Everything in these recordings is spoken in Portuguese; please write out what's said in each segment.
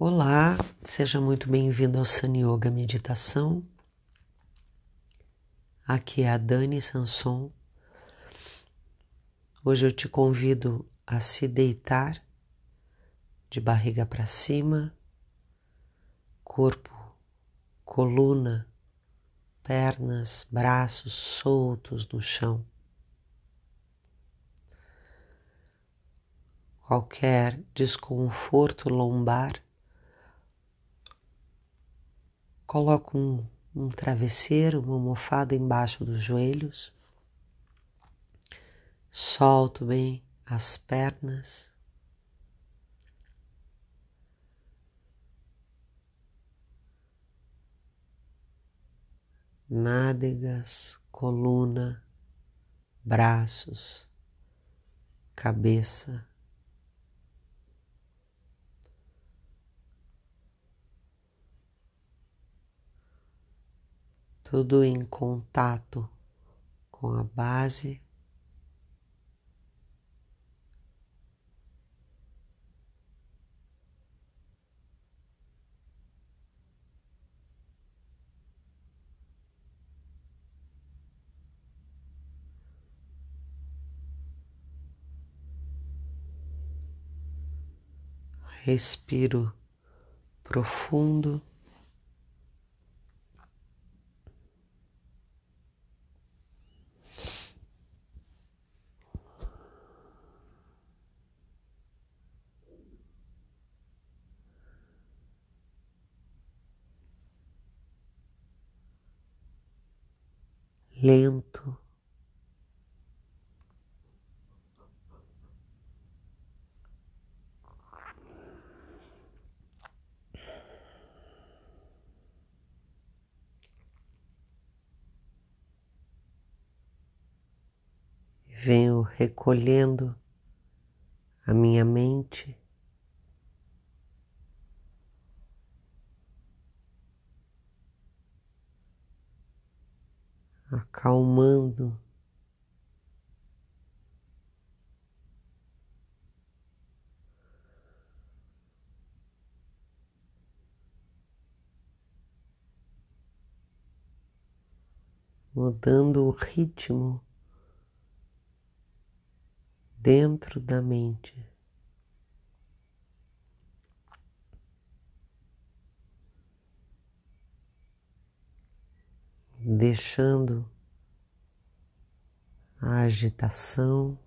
Olá, seja muito bem-vindo ao Sun Yoga Meditação. Aqui é a Dani Sanson. Hoje eu te convido a se deitar de barriga para cima, corpo, coluna, pernas, braços soltos no chão. Qualquer desconforto lombar Coloco um, um travesseiro, uma almofada embaixo dos joelhos. Solto bem as pernas. Nádegas, coluna, braços, cabeça. Tudo em contato com a base. Respiro profundo. Lento. Venho recolhendo a minha mente acalmando. Mudando o ritmo dentro da mente. Deixando a agitação.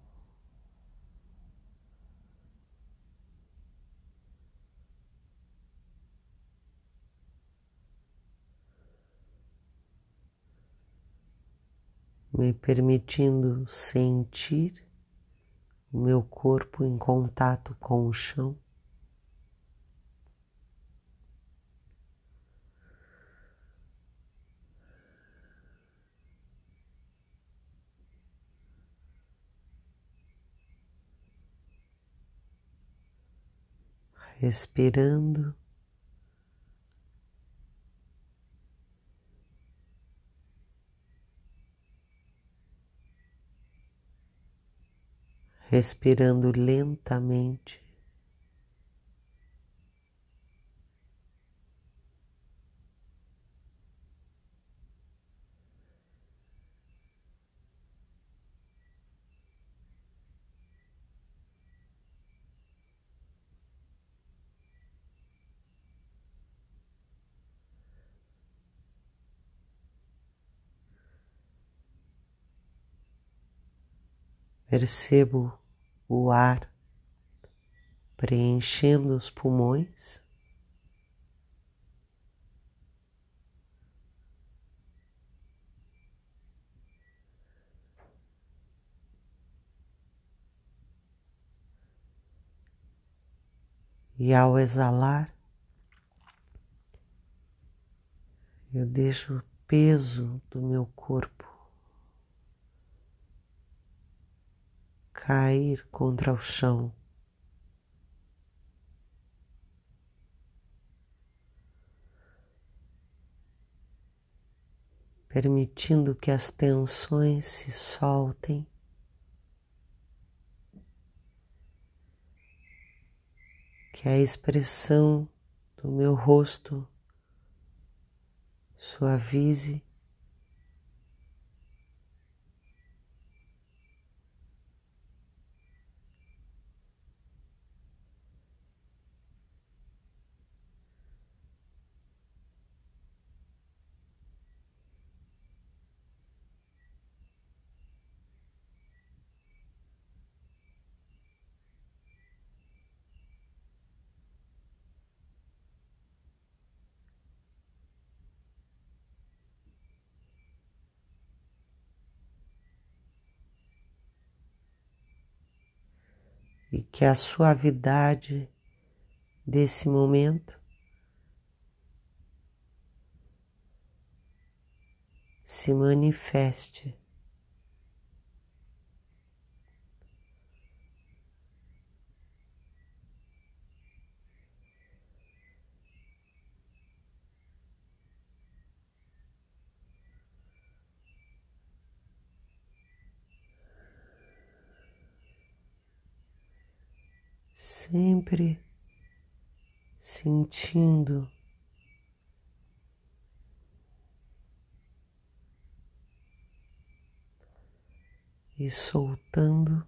Me permitindo sentir o meu corpo em contato com o chão. Respirando. Respirando lentamente. Percebo o ar preenchendo os pulmões. E ao exalar, eu deixo o peso do meu corpo cair contra o chão. Permitindo que as tensões se soltem. Que a expressão do meu rosto suavize. E que a suavidade desse momento se manifeste. Sempre sentindo e soltando.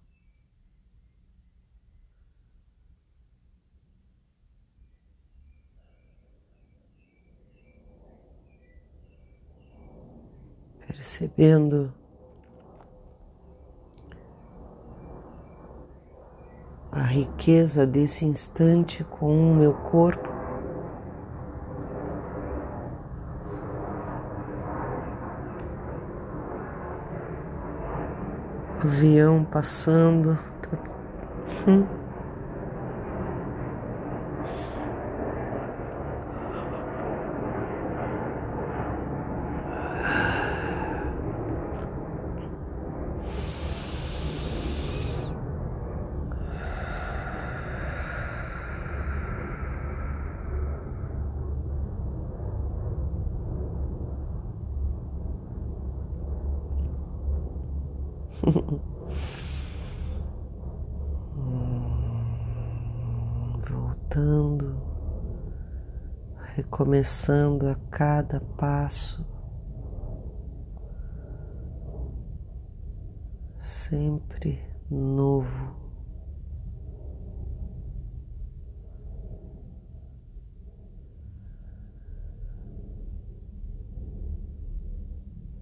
Percebendo a riqueza desse instante com o meu corpo. Avião passando. Hum. Voltando, recomeçando a cada passo, sempre novo.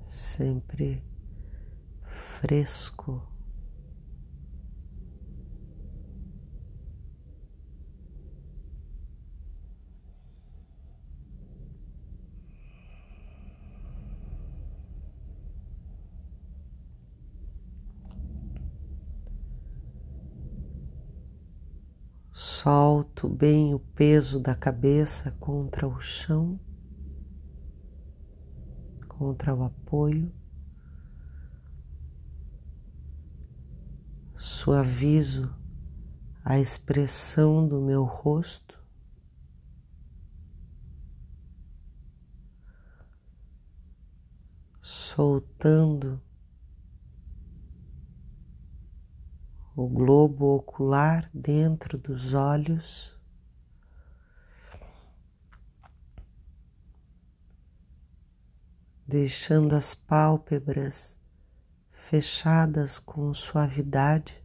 Sempre fresco. Solto bem o peso da cabeça contra o chão, contra o apoio. suavizo a expressão do meu rosto. Soltando o globo ocular dentro dos olhos. Deixando as pálpebras fechadas com suavidade.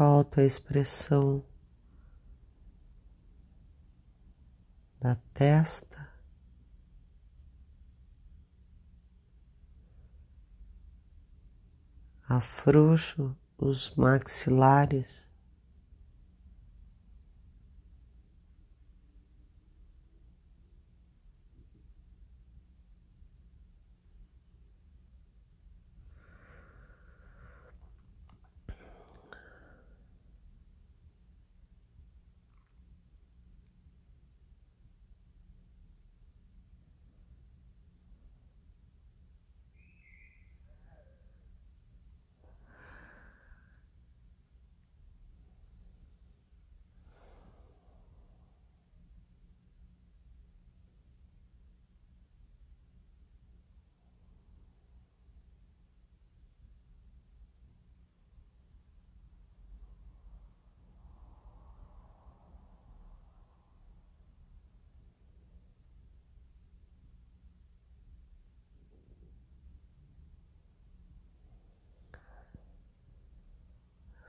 Solto a expressão da testa. Afrouxo os maxilares.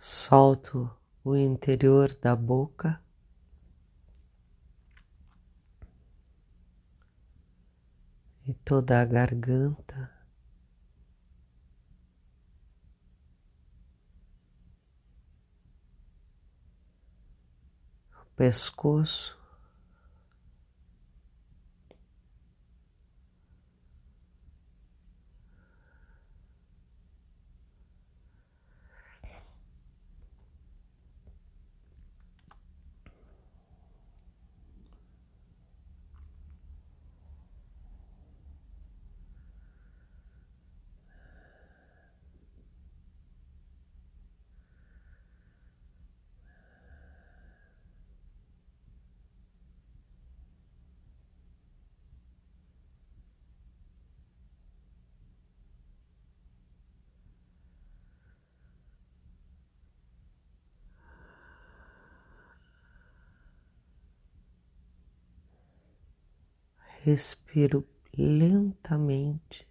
Solto o interior da boca. E toda a garganta. o Pescoço. Respiro lentamente.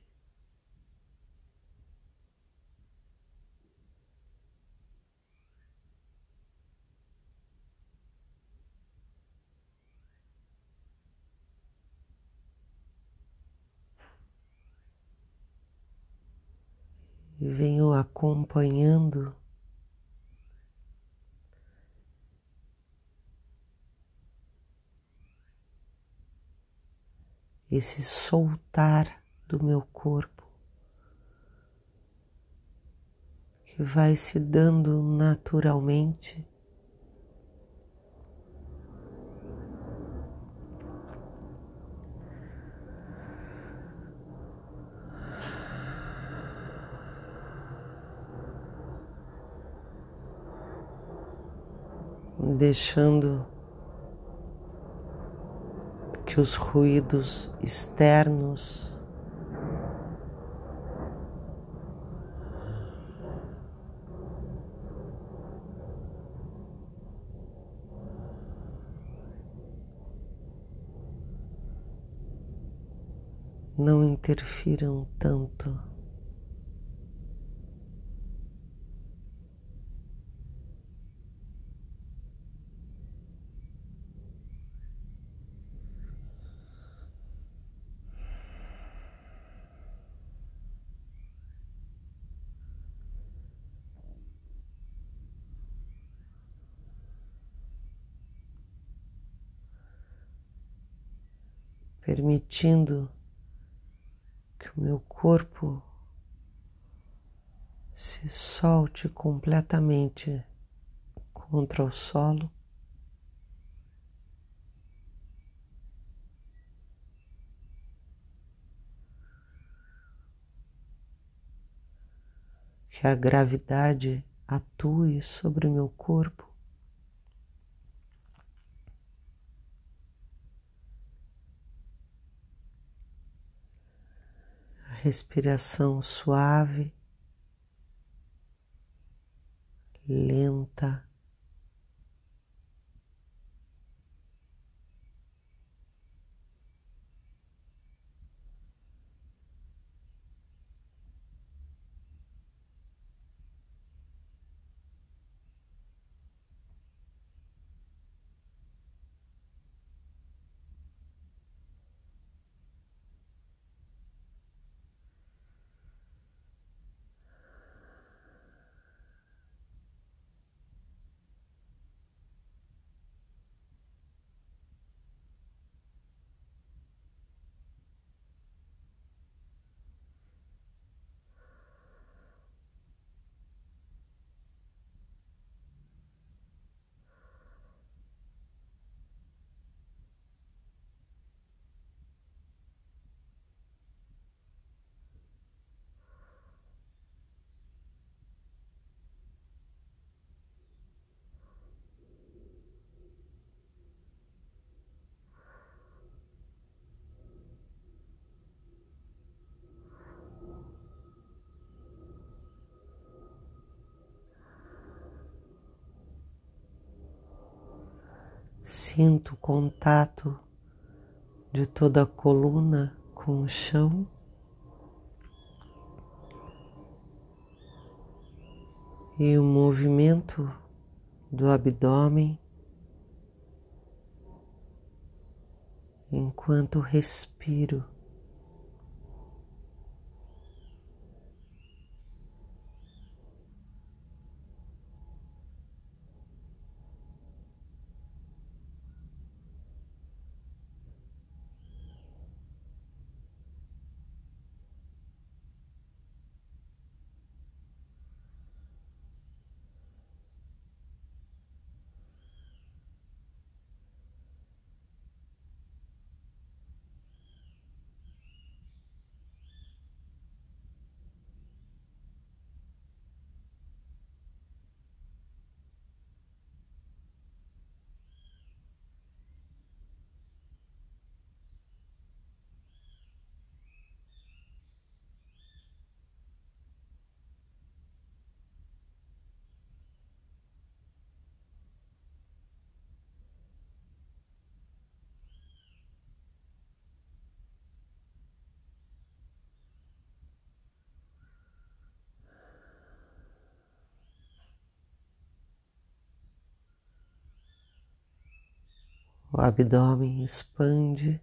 E venho acompanhando esse soltar do meu corpo que vai se dando naturalmente. Deixando que os ruídos externos não interfiram tanto. Permitindo que o meu corpo se solte completamente contra o solo. Que a gravidade atue sobre o meu corpo. Respiração suave, lenta. Sinto o contato de toda a coluna com o chão. e o movimento do abdômen enquanto respiro. O abdômen expande.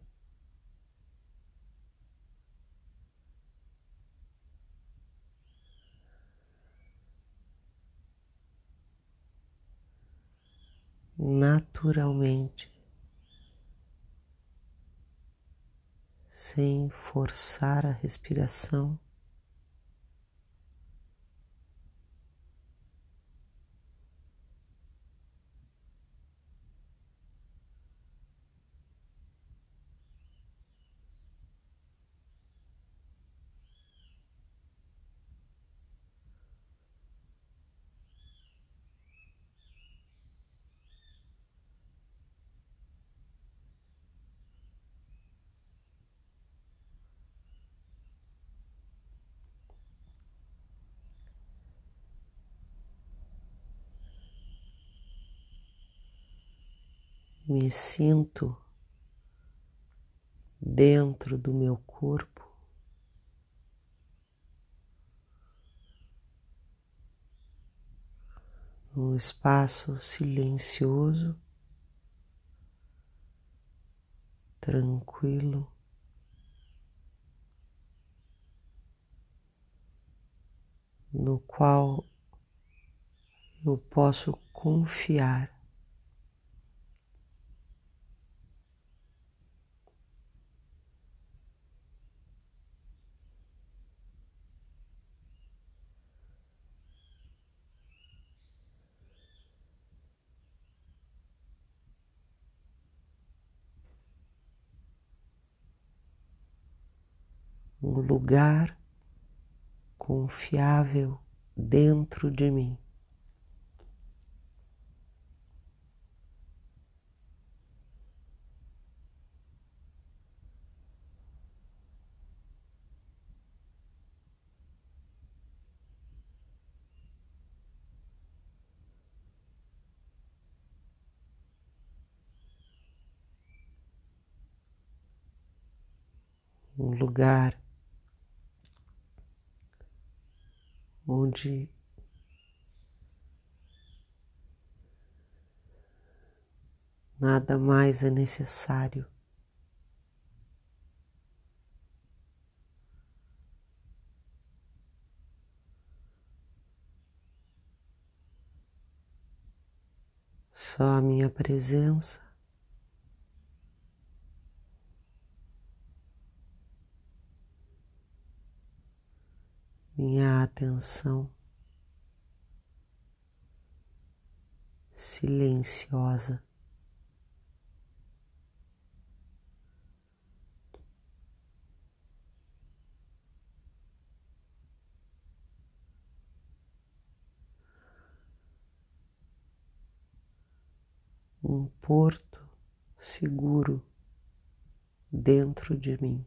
Naturalmente, sem forçar a respiração. Me sinto dentro do meu corpo. Um espaço silencioso, tranquilo, no qual eu posso confiar. Um lugar confiável dentro de mim. um lugar onde nada mais é necessário. Só a minha presença minha atenção silenciosa. Um porto seguro dentro de mim.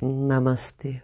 Namastê.